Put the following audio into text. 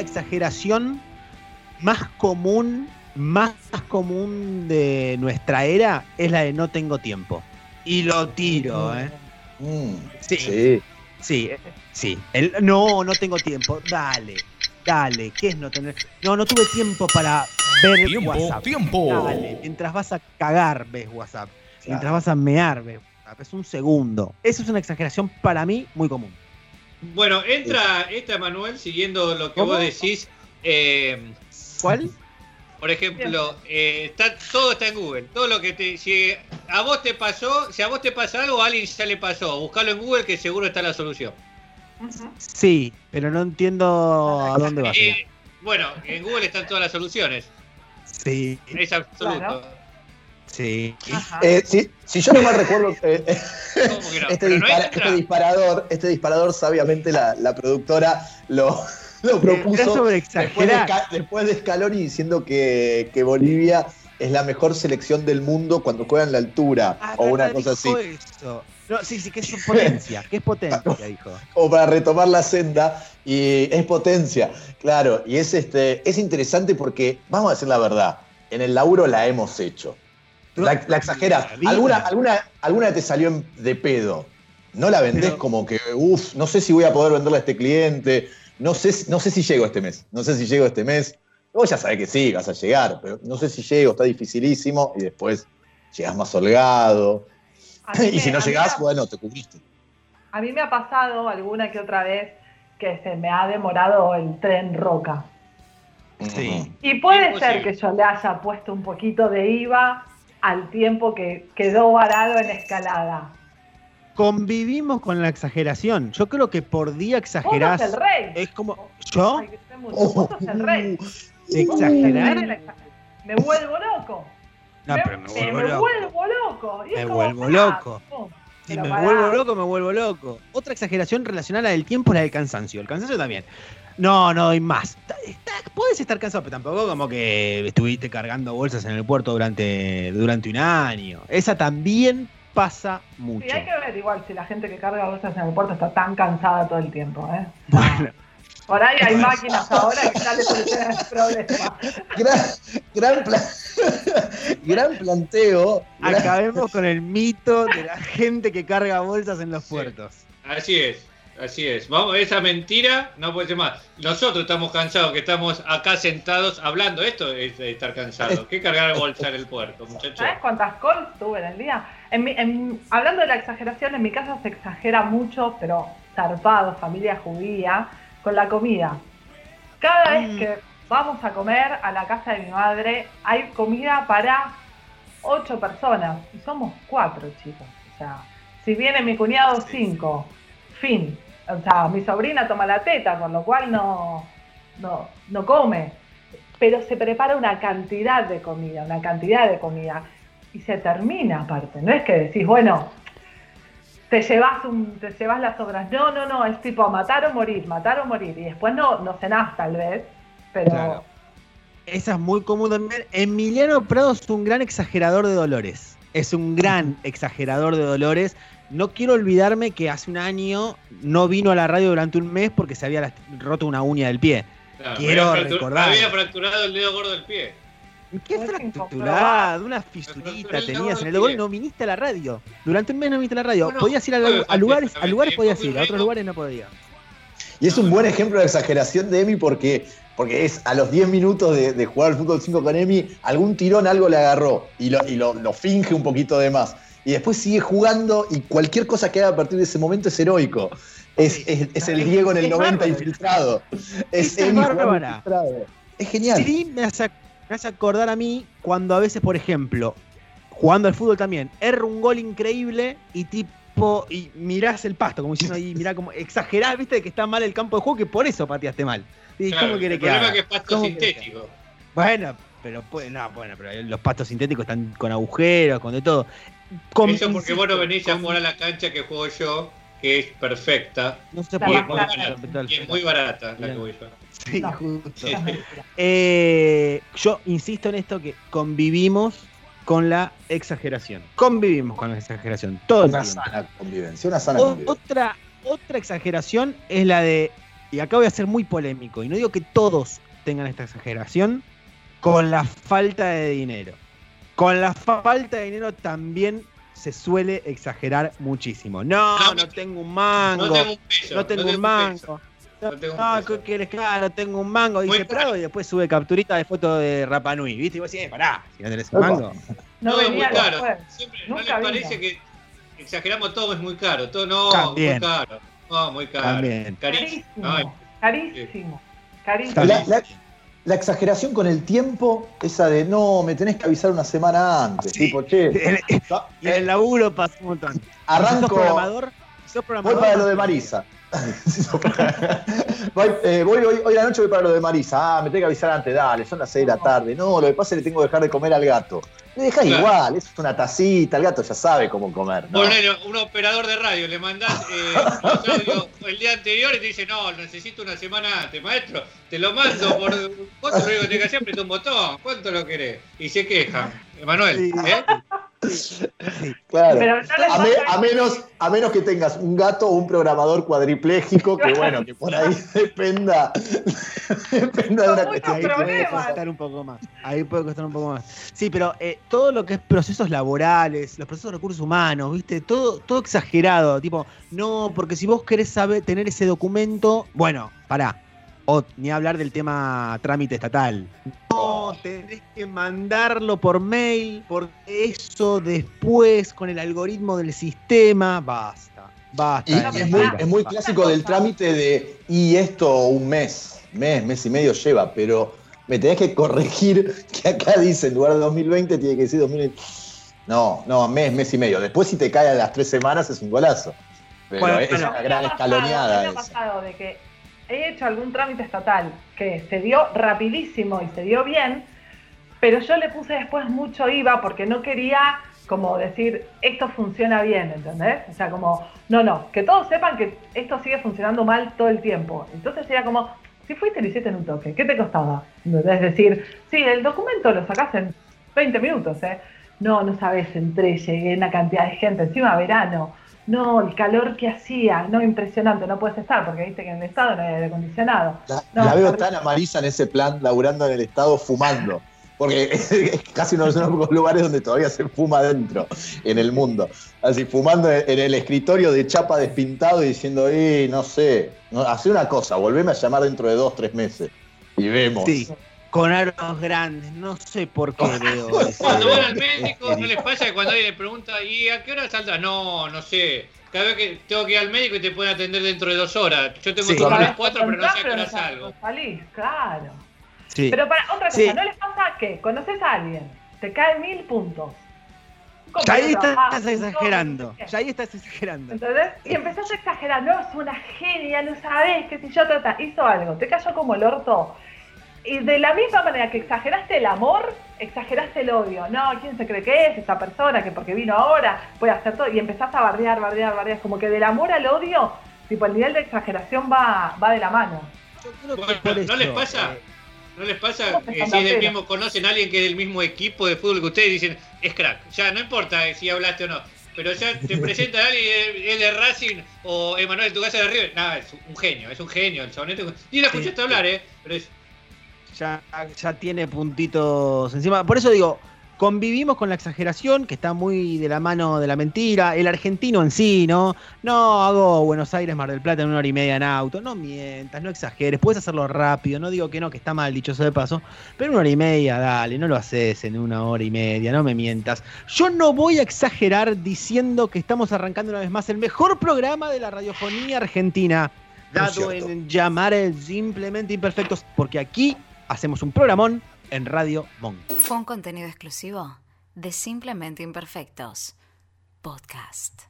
la exageración más común, más común de nuestra era es la de no tengo tiempo. Y lo tiro, ¿eh? Mm, Sí. sí. Sí, eh, sí. El- no, no tengo tiempo. Dale, dale. ¿Qué es no tener? No, no tuve tiempo para ver Tiempo, WhatsApp. tiempo. Dale, mientras vas a cagar ves WhatsApp. Claro. Mientras vas a mear ves WhatsApp. Es un segundo. Eso es una exageración para mí muy común. Bueno, entra, entra Manuel siguiendo lo que ¿Cómo? vos decís. eh, ¿Cuál? por ejemplo, eh, está, todo está en Google. Todo lo que te. Si a vos te pasó, si a vos te pasa algo, a alguien ya le pasó. Buscalo en Google que seguro está la solución. Sí, pero no entiendo a dónde vas. Eh, bueno, en Google están todas las soluciones. Sí, Es absoluto. Claro. Sí. Eh, si, si yo no mal recuerdo, eh, eh, este, no este disparador, este disparador, sabiamente la, la productora lo, lo propuso después de, después de Scaloni diciendo que, que Bolivia es la mejor selección del mundo cuando juega en la altura Ah, o una cosa así. Eso. No, sí, sí, que es potencia. Que es potencia, dijo. como para retomar la senda y es potencia, claro, y es este es interesante porque vamos a decir la verdad, en el laburo la hemos hecho. La, la. ¿Alguna, alguna, alguna te salió de pedo. No la vendés Pero- como que, uff, no sé si voy a poder venderla a este cliente, no sé, si- no sé si llego este mes, no sé si llego este mes. Vos ya sabés que sí, vas a llegar, pero no sé si llego, está dificilísimo y después llegás más holgado. Y si no llegás, me- bueno, te cubriste. A mí me ha pasado alguna que otra vez que se me ha demorado el tren roca. Sí. Y puede Imposible. ser que yo le haya puesto un poquito de IVA al tiempo que quedó varado en escalada. Convivimos con la exageración. Yo creo que por día Vos exagerás. sos el rey. Es como. ¿Yo? Ay, Vos sos el rey. ¿De Vos rey exagerar? Me vuelvo loco. No, me, pero me me- vuelvo me loco. vuelvo loco. Y Me como, vuelvo loco. Si me vuelvo loco, me vuelvo loco. Otra exageración relacionada al tiempo es la del cansancio. El cansancio también. No, no doy más. Puedes estar cansado, pero tampoco como que estuviste cargando bolsas en el puerto durante, durante un año. Esa también pasa mucho. Sí, hay que ver igual si la gente que carga bolsas en el puerto está tan cansada todo el tiempo. ¿eh? Bueno, Por ahí hay máquinas ahora que ya le solucionan el problema. gran, gran, pla- gran planteo. gran- acabemos con el mito de la gente que carga bolsas en los Sí. puertos. Así es, así es. Vamos, esa mentira no puede ser más. Nosotros estamos cansados, que estamos acá sentados hablando. Esto es de estar cansado. ¿Qué cargar bolsa en el puerto, muchachos? ¿Sabes cuántas calls tuve en el día? En mi- en- hablando de la exageración, en mi casa se exagera mucho, pero zarpado, familia judía, con la comida. Cada vez Mm. que vamos a comer a la casa de mi madre, hay comida para ocho personas. Y somos cuatro, chicos. O sea, si viene mi cuñado, cinco. Fin. O sea, mi sobrina toma la teta, con lo cual no, no, no come. Pero se prepara una cantidad de comida, una cantidad de comida. Y se termina aparte. No es que decís, bueno, te llevas, un, te llevas las obras. No, no, no. Es tipo matar o morir, matar o morir. Y después no, no cenás tal vez. Pero Claro. Esa es muy común también. Emiliano Prado es un gran exagerador de dolores. Es un gran exagerador de dolores. No quiero olvidarme que hace un año no vino a la radio durante un mes porque se había roto una uña del pie. Claro, quiero había recordar. Había fracturado el dedo gordo del pie. ¿Qué comprobar. Una fisurita tenías en el dedo y no viniste a la radio. Durante un mes no viniste a la radio. Bueno, podías ir a, la- fue a lugares, a lugares podías ir, a otros lugares no podías. Y es un buen ejemplo de exageración de Emi porque, porque es a los 10 minutos de, de jugar al fútbol 5 con Emi, algún tirón algo le agarró y, lo, y lo, lo finge un poquito de más. Y después sigue jugando y cualquier cosa que haga a partir de ese momento es heroico. Es, es- es el Diego en el Es 90 bárbaro. infiltrado. Es es bárbara. infiltrado. Es genial. Sí, me hace, me hace acordar a mí cuando a veces, por ejemplo, jugando al fútbol también, erro un gol increíble y tipo, y mirás el pasto, como diciendo ahí, mirá como exagerás, viste, que está mal el campo de juego, que por eso pateaste mal. ¿Y Claro, ¿Cómo quiere el que problema haga? es que es pasto ¿Cómo quiere que sintético. Bueno, pero puede, no, bueno, pero los pastos sintéticos están con agujeros, con de todo. Con- Eso porque insisto, vos no venís a jugar a la cancha que juego yo, que es perfecta No se La y puede es muy barata. Y es muy barata la que voy yo. Sí, No. justo. Eh, yo insisto en esto que convivimos con la exageración. Convivimos con la exageración. Todo el Una tiempo. sana convivencia, una sana O- convivencia. otra, otra exageración es la de y acá voy a ser muy polémico, y no digo que todos tengan esta exageración, con la falta de dinero. Con la falta de dinero también se suele exagerar muchísimo. No, No, no, tengo un mango. No tengo un peso. No tengo un peso. mango. No tengo. Claro, tengo un mango. Dice. Prado y después sube capturita de foto de Rapa Nui. ¿Viste? Y vos decís, eh, pará, si no tenés un mango. No, No, es muy caro. Siempre, ¿No les vino. parece que exageramos todo? Es muy caro. Todo no, También. muy caro. No, muy caro. También. Carísimo. Carísimo. Carísimo. Carísimo. La, la- la exageración con el tiempo, esa de no, me tenés que avisar una semana antes. Sí. Tipo, che, en el laburo pasa un montón. Si sos arranco. programador, sos Voy programador, para lo de Marisa. voy, eh, voy hoy, hoy la noche voy para lo de Marisa. Ah, me tengo que avisar antes, dale, son las 6 de la tarde. No, lo que pasa es que le tengo que dejar de comer al gato. Le dejas Claro. igual, es una tacita, el gato ya sabe cómo comer. ¿no? Ponele un operador de radio, le mandás eh, los audios el día anterior y te dice, no, necesito una semana antes, maestro, te lo mando por... ¿Cuánto lo que tenés que hacer? Aprieta un botón, ¿cuánto lo querés? Y se quejan. Emanuel, Sí. ¿eh? Sí. Claro. Pero no les a, me- pasa- a menos, a menos que tengas un gato o un programador cuadripléjico, que bueno, que por ahí dependa, dependa de una cuestión. Ahí puede costar un poco más. Ahí puede costar un poco más. Sí, pero eh, todo lo que es procesos laborales, los procesos de recursos humanos, ¿viste? Todo, todo exagerado. Tipo, no, porque si vos querés saber, tener ese documento, bueno, pará. O ni hablar del tema trámite estatal. No, tenés que mandarlo por mail, porque eso después, con el algoritmo del sistema, basta. Basta. Y, de y es, muy, mentira. es muy clásico del trámite de, y esto un mes, mes, mes y medio lleva, pero me tenés que corregir que acá dice, en lugar de 2020, tiene que decir 2020. No, no, mes, mes y medio. Después si te cae a las tres semanas es un golazo. Pero Bueno, es bueno. una gran pasado, escaloneada me ha esa. pasado de que he hecho algún trámite estatal que se dio rapidísimo y se dio bien, pero yo le puse después mucho IVA porque no quería como decir, esto funciona bien, ¿entendés? O sea, como, no, no, que todos sepan que esto sigue funcionando mal todo el tiempo. Entonces era como, si fuiste lo hiciste en un toque, ¿qué te costaba? Es decir, sí, el documento lo sacás en 20 minutos, ¿eh? No, no sabes, entré, llegué una cantidad de gente, encima verano. No, el calor que hacía, no, impresionante, no puedes estar, porque viste que en el estado no hay aire acondicionado. La, No, la veo tan a Marisa en ese plan, laburando en el Estado, fumando. Porque es casi uno de los únicos lugares donde todavía se fuma dentro en el mundo. Así, fumando en el escritorio de chapa despintado y diciendo, eh, no sé, no, hace una cosa, volveme a llamar dentro de dos, tres meses. Y vemos. Sí, con aros grandes. No sé por qué veo Cuando van al médico, ese- ¿no les pasa que cuando alguien le pregunta, ¿y a qué hora salta? No, no sé. Cada vez que tengo que ir al médico y te pueden atender dentro de dos horas. Yo tengo Sí. que ir a las cuatro, pero no sé a qué hora salgo. salís, claro. Sí. Pero para otra cosa, Sí. ¿no les pasa que conoces a alguien, te cae mil puntos? Un Ya ahí estás exagerando. Ya ahí estás exagerando. ¿Entendés? Y empezás a exagerar, no, es una genia, no sabés, qué si yo trata, hizo algo, te cayó como el orto. Y de la misma manera que exageraste el amor, exageraste el odio. No, ¿quién se cree que es esta persona? Que porque vino ahora puede hacer todo. Y empezás a bardear, bardear, bardear. Como que del amor al odio, tipo el nivel de exageración va, va de la mano. Yo creo que Bueno, por ¿no les pasa? eh, ¿No les pasa ¿Cómo que si del mismo, conocen a alguien que es del mismo equipo de fútbol que ustedes y dicen, es crack? Ya no importa si hablaste o no. Pero ya te presenta a alguien, es de Racing o Emanuel, tu casa de River. Nada, es un genio, es un genio el chabonete. Y la Sí. escuchaste hablar, ¿eh? Pero es, ya, ya tiene puntitos encima. Por eso digo, convivimos con la exageración, que está muy de la mano de la mentira. El argentino en sí, ¿no? No hago Buenos Aires, Mar del Plata en una hora y media en auto. No mientas, no exageres. Puedes hacerlo rápido. No digo que no, que está mal, dichoso de paso. Pero una hora y media, dale, no lo haces en una hora y media, no me mientas. Yo no voy a exagerar diciendo que estamos arrancando una vez más el mejor programa de la radiofonía argentina. Dado en llamar el simplemente imperfectos, porque aquí hacemos un programón en Radio Monk. Fue un contenido exclusivo de Simplemente Imperfectos. Podcast.